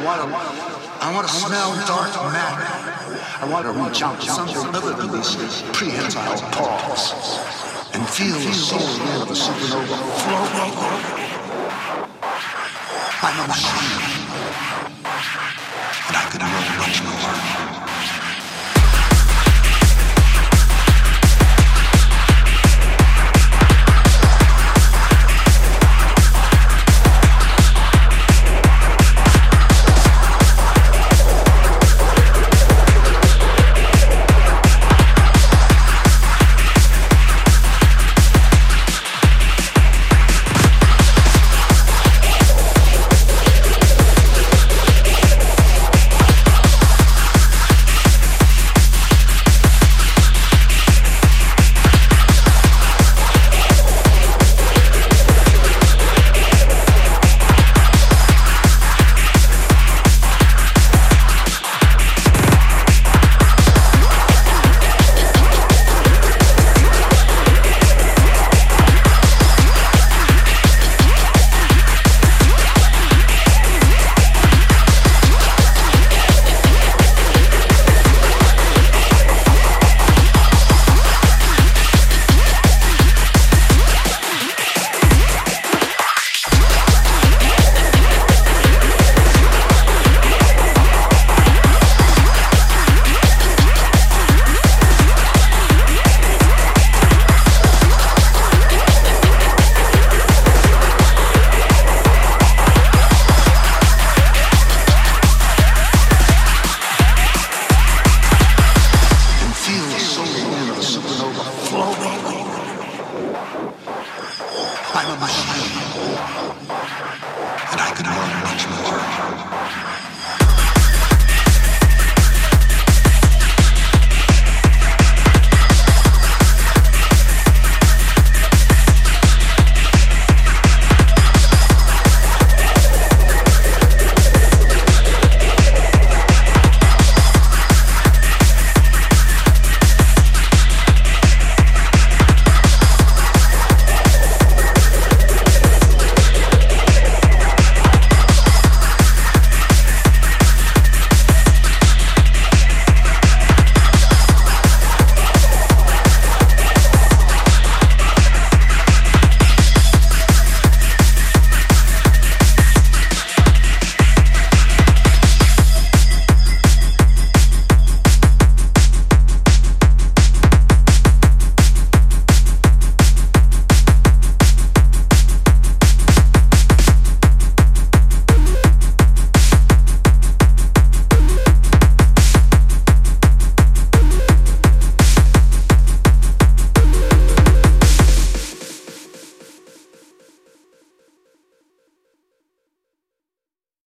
I want to, I want to smell dark matter. I want to reach out to some other than prehensile paws and feel the soul of a supernova flowing. I'm a machine, and I can know much more.